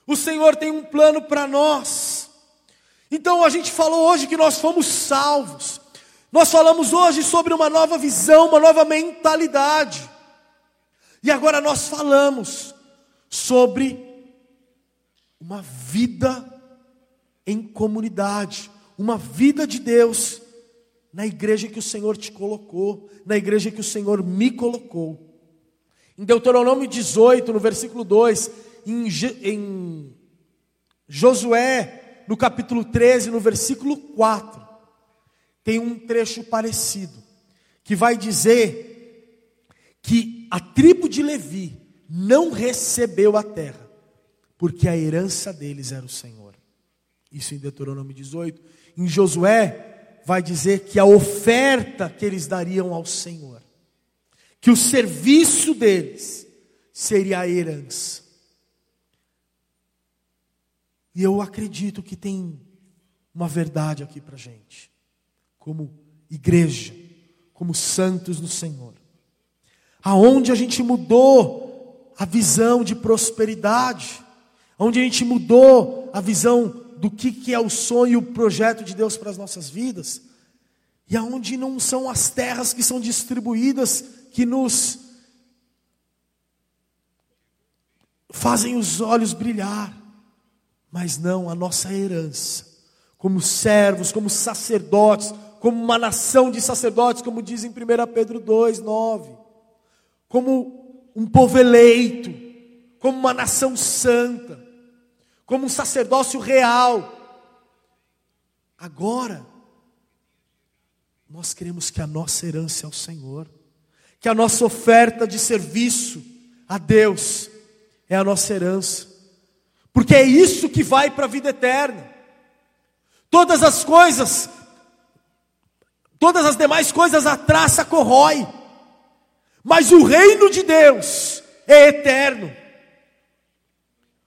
O Senhor tem um plano para nós. Então a gente falou hoje que nós fomos salvos. Nós falamos hoje sobre uma nova visão, uma nova mentalidade. E agora nós falamos sobre uma vida em comunidade, uma vida de Deus na igreja que o Senhor te colocou, na igreja que o Senhor me colocou. Em Deuteronômio 18, no versículo 2, em, em Josué, no capítulo 13, no versículo 4, tem um trecho parecido, que vai dizer que a tribo de Levi não recebeu a terra, porque a herança deles era o Senhor. Isso em Deuteronômio 18. Em Josué, vai dizer que a oferta que eles dariam ao Senhor, que o serviço deles seria a herança. E eu acredito que tem uma verdade aqui para gente, como igreja, como santos no Senhor, aonde a gente mudou a visão de prosperidade, onde a gente mudou a visão do que, que é o sonho e o projeto de Deus para as nossas vidas, e aonde não são as terras que são distribuídas que nos fazem os olhos brilhar, mas não a nossa herança, como servos, como sacerdotes, como uma nação de sacerdotes, como diz em 1 Pedro 2, 9, como um povo eleito, como uma nação santa, como um sacerdócio real. Agora, nós queremos que a nossa herança é o Senhor, que a nossa oferta de serviço a Deus é a nossa herança porque é isso que vai para a vida eterna. Todas as coisas, todas as demais coisas a traça corrói, mas o reino de Deus é eterno.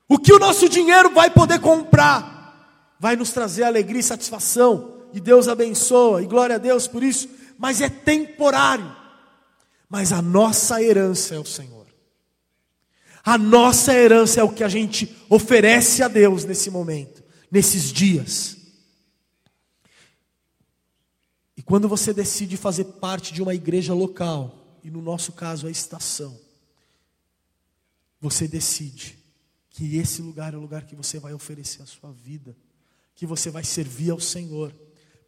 O que o nosso dinheiro vai poder comprar, vai nos trazer alegria e satisfação, e Deus abençoa, e glória a Deus por isso, mas é temporário. Mas a nossa herança é o Senhor. A nossa herança é o que a gente oferece a Deus nesse momento, nesses dias. E quando você decide fazer parte de uma igreja local, e no nosso caso a estação, você decide que esse lugar é o lugar que você vai oferecer a sua vida, que você vai servir ao Senhor.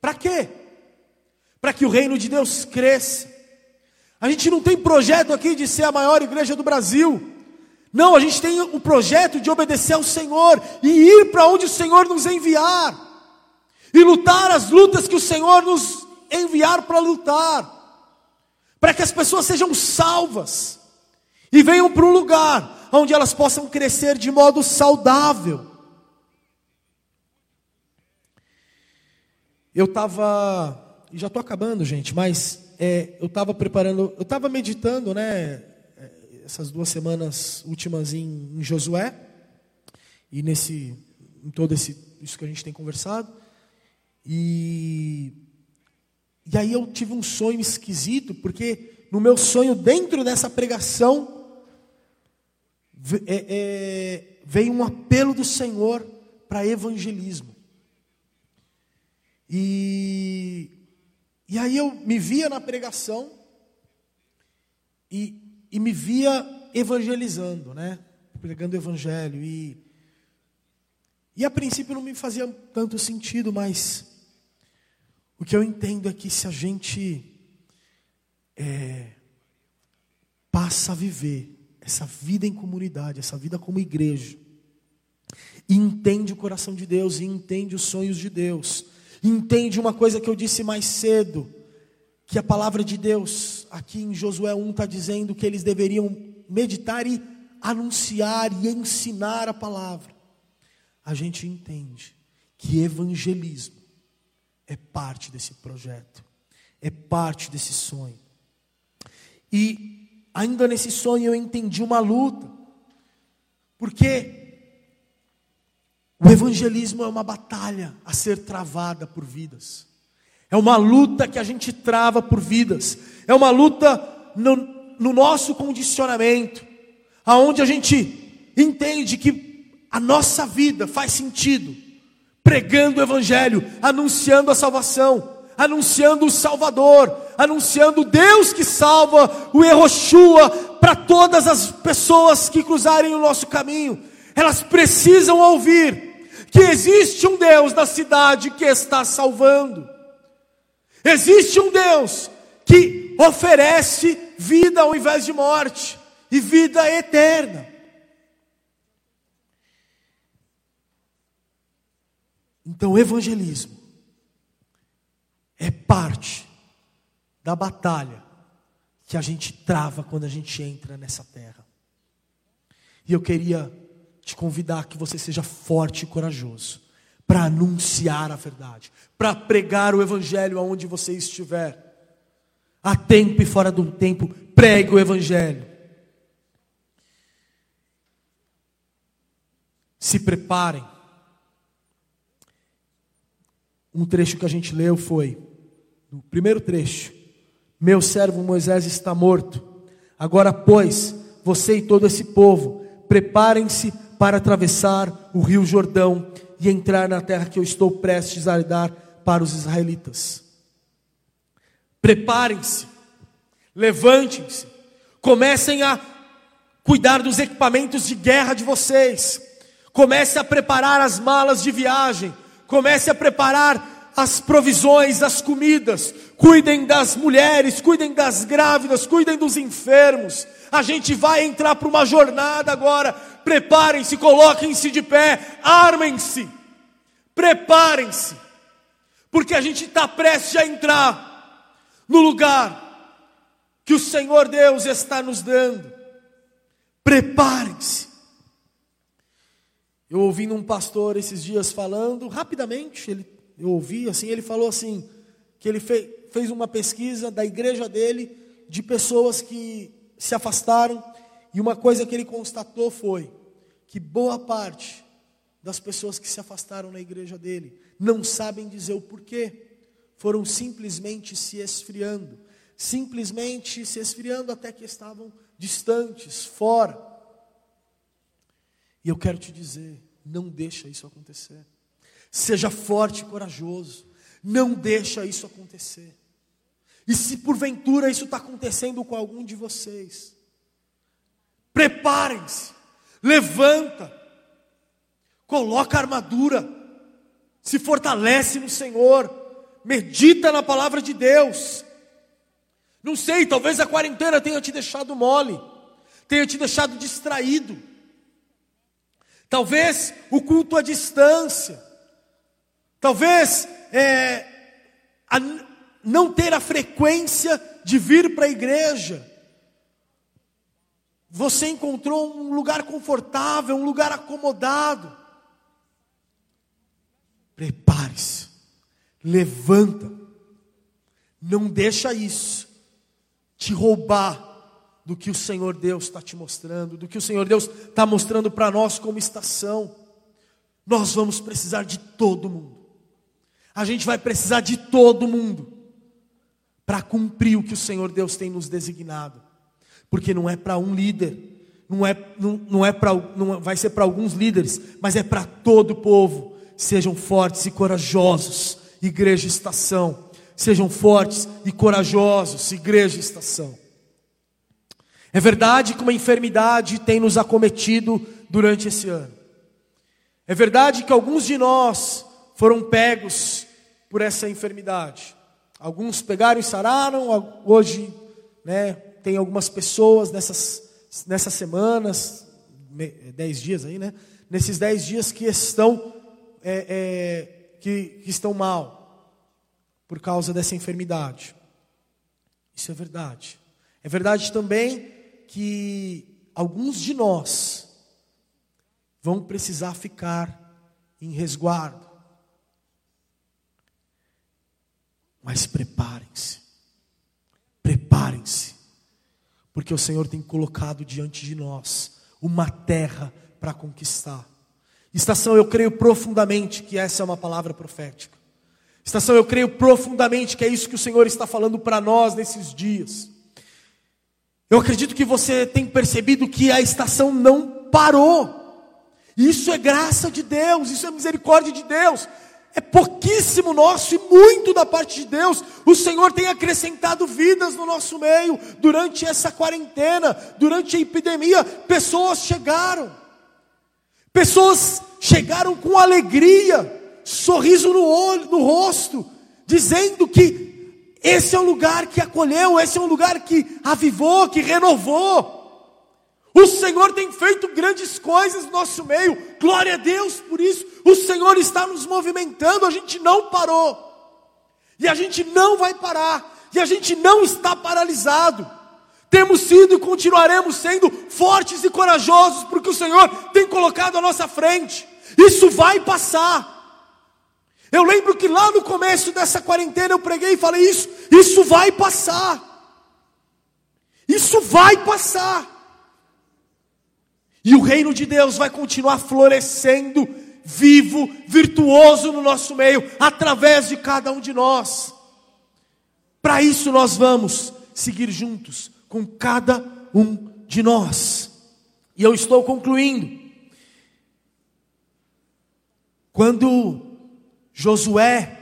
Para quê? Para que o reino de Deus cresça. A gente não tem projeto aqui de ser a maior igreja do Brasil. Não, a gente tem o projeto de obedecer ao Senhor e ir para onde o Senhor nos enviar. E lutar as lutas que o Senhor nos enviar para lutar. Para que as pessoas sejam salvas e venham para um lugar onde elas possam crescer de modo saudável. Eu estava, já estou acabando, gente, mas é, eu estava preparando, eu estava meditando, né, essas duas semanas últimas em, em Josué e nesse em todo esse isso que a gente tem conversado e e aí eu tive um sonho esquisito porque no meu sonho dentro dessa pregação é, é, veio um apelo do Senhor para evangelismo e e aí eu me via na pregação e e me via evangelizando, né? Pregando o evangelho e e a princípio não me fazia tanto sentido, mas O que eu entendo é que se a gente é, passa a viver essa vida em comunidade, essa vida como igreja, e entende o coração de Deus, e entende os sonhos de Deus, entende uma coisa que eu disse mais cedo, que a palavra de Deus, aqui em Josué 1, está dizendo que eles deveriam meditar e anunciar e ensinar a palavra. A gente entende que evangelismo é parte desse projeto, é parte desse sonho. E ainda nesse sonho eu entendi uma luta, porque o evangelismo é uma batalha a ser travada por vidas. É uma luta que a gente trava por vidas. É uma luta no, no nosso condicionamento, aonde a gente entende que a nossa vida faz sentido pregando o evangelho, anunciando a salvação, anunciando o Salvador, anunciando Deus que salva, o Eroshua para todas as pessoas que cruzarem o nosso caminho. Elas precisam ouvir que existe um Deus na cidade que está salvando. Existe um Deus que oferece vida ao invés de morte e vida eterna. Então, o evangelismo é parte da batalha que a gente trava quando a gente entra nessa terra. E eu queria te convidar que você seja forte e corajoso para anunciar a verdade, para pregar o evangelho aonde você estiver. Há tempo e fora do tempo, pregue o evangelho. Se preparem. Um trecho que a gente leu foi, no primeiro trecho: Meu servo Moisés está morto. Agora, pois, você e todo esse povo, preparem-se para atravessar o rio Jordão e entrar na terra que eu estou prestes a dar para os israelitas. Preparem-se, levantem-se, comecem a cuidar dos equipamentos de guerra de vocês, comece a preparar as malas de viagem, comece a preparar as provisões, as comidas, cuidem das mulheres, cuidem das grávidas, cuidem dos enfermos. A gente vai entrar para uma jornada agora preparem-se, coloquem-se de pé, armem-se, preparem-se, porque a gente está prestes a entrar no lugar que o Senhor Deus está nos dando. Preparem-se. Eu ouvi um pastor esses dias falando, rapidamente, ele, eu ouvi assim, ele falou assim, que ele fez, fez uma pesquisa da igreja dele, de pessoas que se afastaram e uma coisa que ele constatou foi que boa parte das pessoas que se afastaram na igreja dele não sabem dizer o porquê. Foram simplesmente se esfriando, simplesmente se esfriando até que estavam distantes, fora. E eu quero te dizer, não deixa isso acontecer. Seja forte e corajoso. Não deixa isso acontecer. E se porventura isso está acontecendo com algum de vocês, Preparem-se, levanta, coloca a armadura, se fortalece no Senhor, medita na palavra de Deus. Não sei, talvez a quarentena tenha te deixado mole, tenha te deixado distraído. Talvez o culto à distância, talvez é, a, não ter a frequência de vir para a igreja, você encontrou um lugar confortável, um lugar acomodado. Prepare-se, levanta, não deixa isso te roubar do que o Senhor Deus está te mostrando, do que o Senhor Deus está mostrando para nós como estação. Nós vamos precisar de todo mundo. A gente vai precisar de todo mundo para cumprir o que o Senhor Deus tem nos designado porque não é para um líder, não é, não, não é para, não vai ser para alguns líderes, mas é para todo o povo. Sejam fortes e corajosos, igreja estação. Sejam fortes e corajosos, igreja estação. É verdade que uma enfermidade tem nos acometido durante esse ano. É verdade que alguns de nós foram pegos por essa enfermidade. Alguns pegaram e sararam, hoje né, tem algumas pessoas nessas, nessas semanas, dez dias aí, né? Nesses dez dias que estão, é, é, que, que estão mal por causa dessa enfermidade. Isso é verdade. É verdade também que alguns de nós vão precisar ficar em resguardo. Mas preparem-se. Preparem-se. Porque o Senhor tem colocado diante de nós uma terra para conquistar. Estação, eu creio profundamente que essa é uma palavra profética. Estação, eu creio profundamente que é isso que o Senhor está falando para nós nesses dias. Eu acredito que você tem percebido que a estação não parou. Isso é graça de Deus, isso é misericórdia de Deus. É pouquíssimo nosso e muito da parte de Deus. O Senhor tem acrescentado vidas no nosso meio durante essa quarentena, durante a epidemia. Pessoas chegaram, pessoas chegaram com alegria, sorriso no olho, no rosto, dizendo que esse é um lugar que acolheu, esse é um lugar que avivou, que renovou. O Senhor tem feito grandes coisas no nosso meio, glória a Deus por isso. O Senhor está nos movimentando, a gente não parou, e a gente não vai parar, e a gente não está paralisado. Temos sido e continuaremos sendo fortes e corajosos, porque o Senhor tem colocado à nossa frente. Isso vai passar. Eu lembro que lá no começo dessa quarentena eu preguei e falei isso, isso vai passar. Isso vai passar. E o reino de Deus vai continuar florescendo, vivo, virtuoso no nosso meio, através de cada um de nós. Para isso nós vamos seguir juntos com cada um de nós. E eu estou concluindo. Quando Josué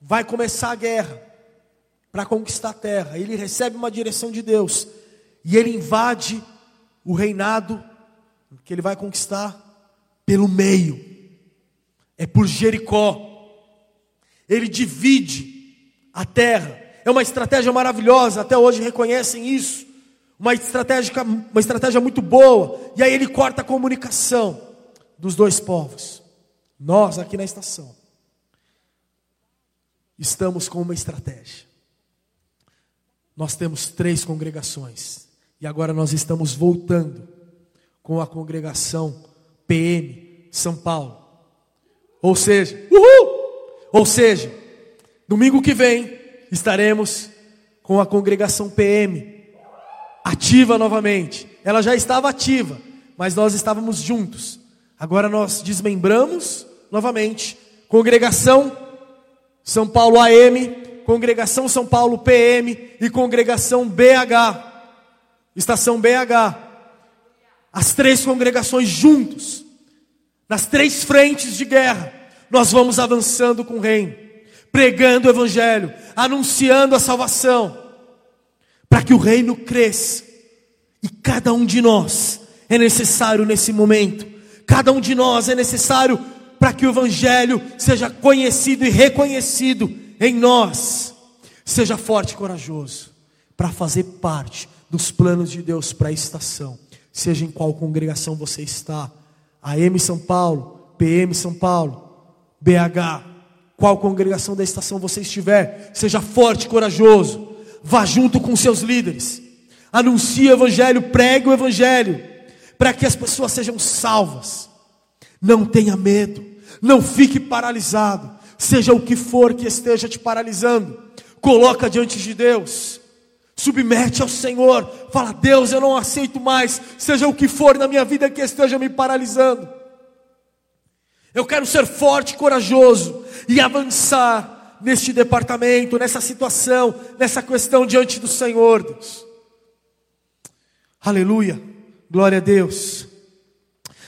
vai começar a guerra para conquistar a terra, ele recebe uma direção de Deus e ele invade o reinado que ele vai conquistar pelo meio, é por Jericó. Ele divide a terra. É uma estratégia maravilhosa, até hoje reconhecem isso. Uma estratégia, uma estratégia muito boa. E aí ele corta a comunicação dos dois povos. Nós aqui na estação estamos com uma estratégia. Nós temos três congregações. E agora nós estamos voltando com a congregação PM São Paulo. Ou seja, uhul! Ou seja, domingo que vem estaremos com a congregação PM ativa novamente. Ela já estava ativa, mas nós estávamos juntos. Agora nós desmembramos novamente. Congregação São Paulo AM, Congregação São Paulo PM e Congregação BH. Estação BH, as três congregações juntos, nas três frentes de guerra, nós vamos avançando com o reino, pregando o Evangelho, anunciando a salvação, para que o reino cresça, e cada um de nós é necessário nesse momento, cada um de nós é necessário para que o Evangelho seja conhecido e reconhecido em nós. Seja forte e corajoso para fazer parte dos planos de Deus para a estação, seja em qual congregação você está, AM São Paulo, PM São Paulo, BH, qual congregação da estação você estiver, seja forte corajoso, vá junto com seus líderes, anuncie o Evangelho, pregue o Evangelho, para que as pessoas sejam salvas. Não tenha medo, não fique paralisado, seja o que for que esteja te paralisando, coloca diante de Deus Submete ao Senhor, fala: Deus, eu não aceito mais, seja o que for na minha vida que esteja me paralisando. Eu quero ser forte, corajoso e avançar neste departamento, nessa situação, nessa questão diante do Senhor, Deus. Aleluia, glória a Deus.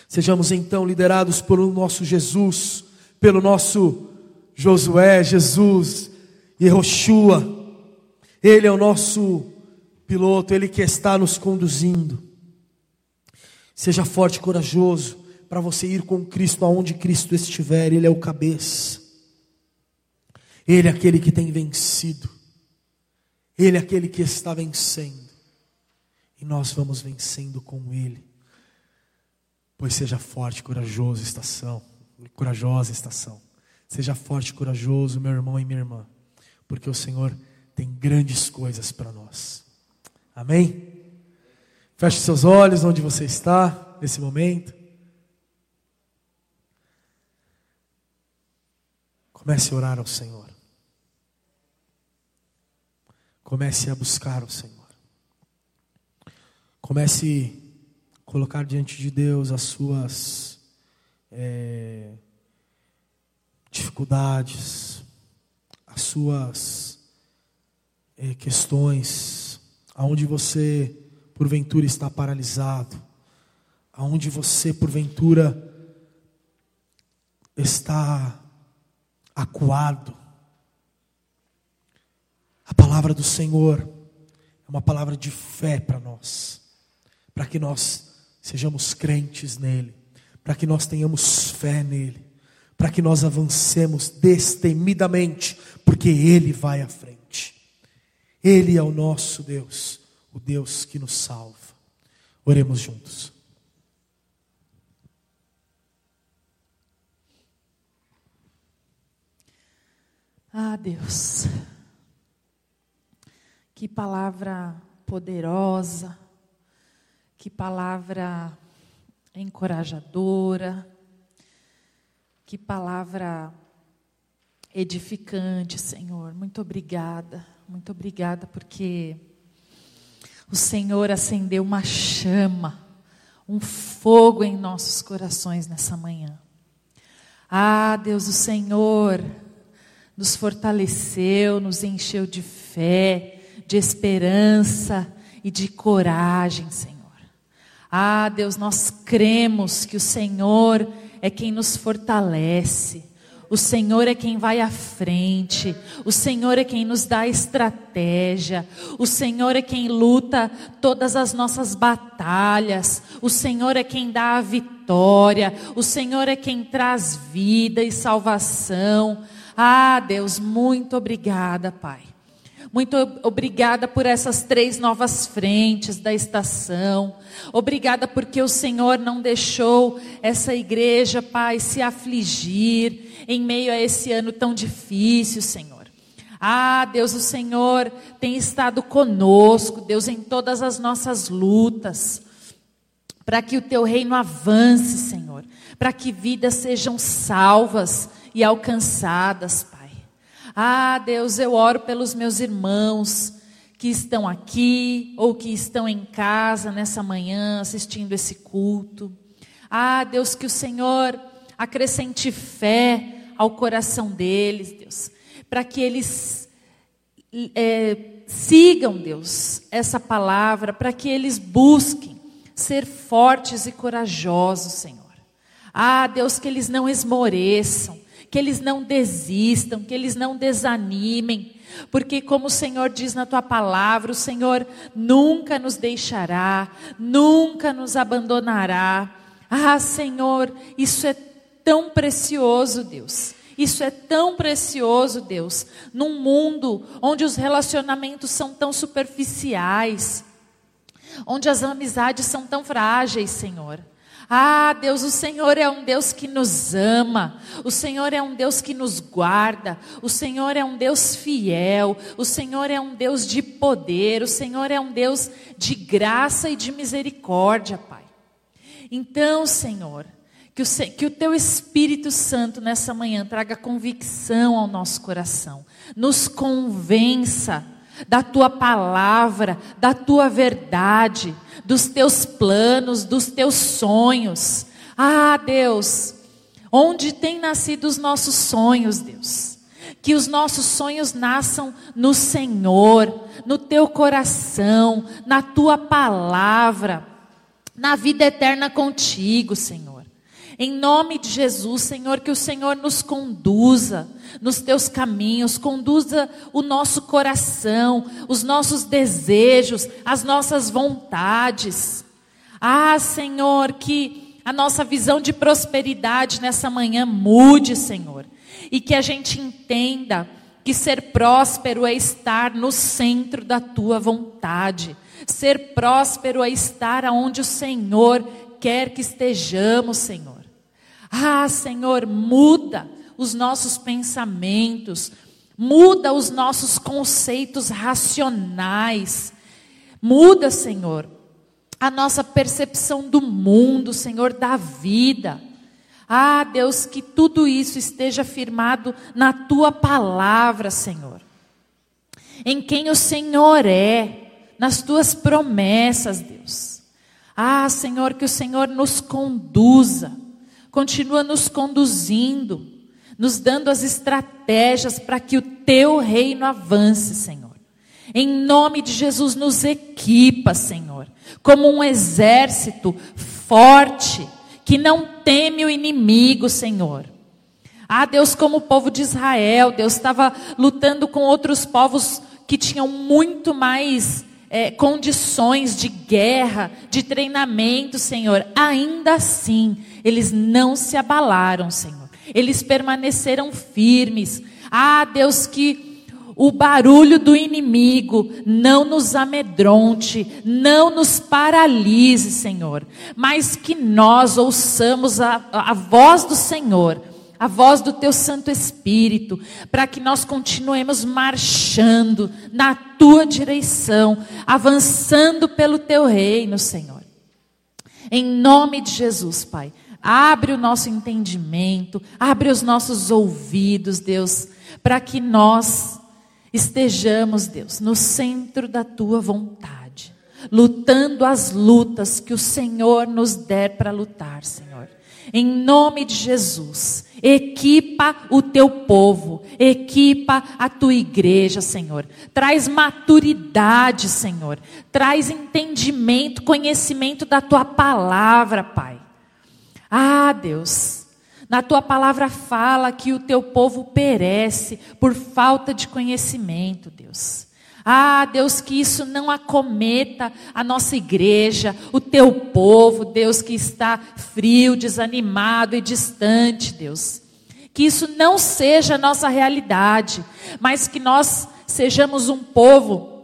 Sejamos então liderados pelo nosso Jesus, pelo nosso Josué, Jesus, Yehoshua ele é o nosso piloto, Ele que está nos conduzindo. Seja forte e corajoso para você ir com Cristo aonde Cristo estiver, Ele é o cabeça. Ele é aquele que tem vencido. Ele é aquele que está vencendo. E nós vamos vencendo com Ele. Pois seja forte, corajoso, estação. Corajosa estação. Seja forte, corajoso, meu irmão e minha irmã. Porque o Senhor tem grandes coisas para nós. Amém? Feche seus olhos onde você está nesse momento. Comece a orar ao Senhor. Comece a buscar o Senhor. Comece a colocar diante de Deus as suas é, dificuldades, as suas é, questões, aonde você porventura está paralisado, aonde você porventura está acuado. A palavra do Senhor é uma palavra de fé para nós, para que nós sejamos crentes nele, para que nós tenhamos fé nele, para que nós avancemos destemidamente, porque ele vai à frente. Ele é o nosso Deus, o Deus que nos salva. Oremos juntos. Ah, Deus. Que palavra poderosa, que palavra encorajadora, que palavra edificante, Senhor. Muito obrigada, muito obrigada porque o Senhor acendeu uma chama, um fogo em nossos corações nessa manhã. Ah, Deus, o Senhor nos fortaleceu, nos encheu de fé, de esperança e de coragem, Senhor. Ah, Deus, nós cremos que o Senhor é quem nos fortalece. O Senhor é quem vai à frente, o Senhor é quem nos dá estratégia, o Senhor é quem luta todas as nossas batalhas, o Senhor é quem dá a vitória, o Senhor é quem traz vida e salvação. Ah, Deus, muito obrigada, Pai. Muito obrigada por essas três novas frentes da estação. Obrigada porque o Senhor não deixou essa igreja, Pai, se afligir em meio a esse ano tão difícil, Senhor. Ah, Deus, o Senhor tem estado conosco, Deus, em todas as nossas lutas, para que o teu reino avance, Senhor, para que vidas sejam salvas e alcançadas, Pai. Ah, Deus, eu oro pelos meus irmãos que estão aqui ou que estão em casa nessa manhã assistindo esse culto. Ah, Deus, que o Senhor acrescente fé ao coração deles, Deus, para que eles é, sigam, Deus, essa palavra, para que eles busquem ser fortes e corajosos, Senhor. Ah, Deus, que eles não esmoreçam, que eles não desistam, que eles não desanimem, porque, como o Senhor diz na tua palavra, o Senhor nunca nos deixará, nunca nos abandonará. Ah, Senhor, isso é tão precioso, Deus. Isso é tão precioso, Deus, num mundo onde os relacionamentos são tão superficiais, onde as amizades são tão frágeis, Senhor. Ah, Deus, o Senhor é um Deus que nos ama, o Senhor é um Deus que nos guarda, o Senhor é um Deus fiel, o Senhor é um Deus de poder, o Senhor é um Deus de graça e de misericórdia, Pai. Então, Senhor, que o, que o Teu Espírito Santo nessa manhã traga convicção ao nosso coração, nos convença da tua palavra, da tua verdade, dos teus planos, dos teus sonhos. Ah, Deus, onde tem nascido os nossos sonhos, Deus? Que os nossos sonhos nasçam no Senhor, no teu coração, na tua palavra, na vida eterna contigo, Senhor. Em nome de Jesus, Senhor, que o Senhor nos conduza nos teus caminhos, conduza o nosso coração, os nossos desejos, as nossas vontades. Ah, Senhor, que a nossa visão de prosperidade nessa manhã mude, Senhor, e que a gente entenda que ser próspero é estar no centro da tua vontade. Ser próspero é estar aonde o Senhor quer que estejamos, Senhor. Ah, Senhor, muda os nossos pensamentos, muda os nossos conceitos racionais. Muda, Senhor, a nossa percepção do mundo, Senhor, da vida. Ah, Deus, que tudo isso esteja firmado na tua palavra, Senhor. Em quem o Senhor é, nas tuas promessas, Deus. Ah, Senhor, que o Senhor nos conduza, continua nos conduzindo, nos dando as estratégias para que o teu reino avance, Senhor. Em nome de Jesus, nos equipa, Senhor, como um exército forte que não teme o inimigo, Senhor. Ah, Deus, como o povo de Israel, Deus estava lutando com outros povos que tinham muito mais é, condições de guerra, de treinamento, Senhor. Ainda assim, eles não se abalaram, Senhor. Eles permaneceram firmes. Ah, Deus, que o barulho do inimigo não nos amedronte, não nos paralise, Senhor, mas que nós ouçamos a, a voz do Senhor, a voz do Teu Santo Espírito, para que nós continuemos marchando na Tua direção, avançando pelo Teu reino, Senhor. Em nome de Jesus, Pai. Abre o nosso entendimento, abre os nossos ouvidos, Deus, para que nós estejamos, Deus, no centro da tua vontade, lutando as lutas que o Senhor nos der para lutar, Senhor. Em nome de Jesus, equipa o teu povo, equipa a tua igreja, Senhor. Traz maturidade, Senhor. Traz entendimento, conhecimento da tua palavra, Pai. Ah, Deus, na tua palavra fala que o teu povo perece por falta de conhecimento, Deus. Ah, Deus, que isso não acometa a nossa igreja, o teu povo, Deus, que está frio, desanimado e distante, Deus. Que isso não seja a nossa realidade, mas que nós sejamos um povo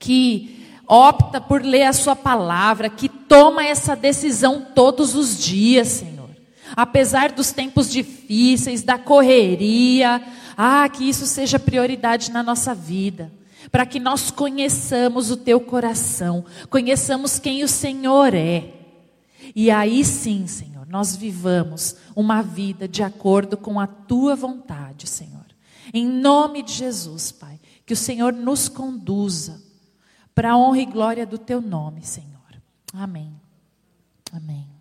que opta por ler a Sua palavra, que toma essa decisão todos os dias, Senhor apesar dos tempos difíceis, da correria, ah, que isso seja prioridade na nossa vida, para que nós conheçamos o teu coração, conheçamos quem o Senhor é. E aí sim, Senhor, nós vivamos uma vida de acordo com a tua vontade, Senhor. Em nome de Jesus, Pai, que o Senhor nos conduza para a honra e glória do teu nome, Senhor. Amém. Amém.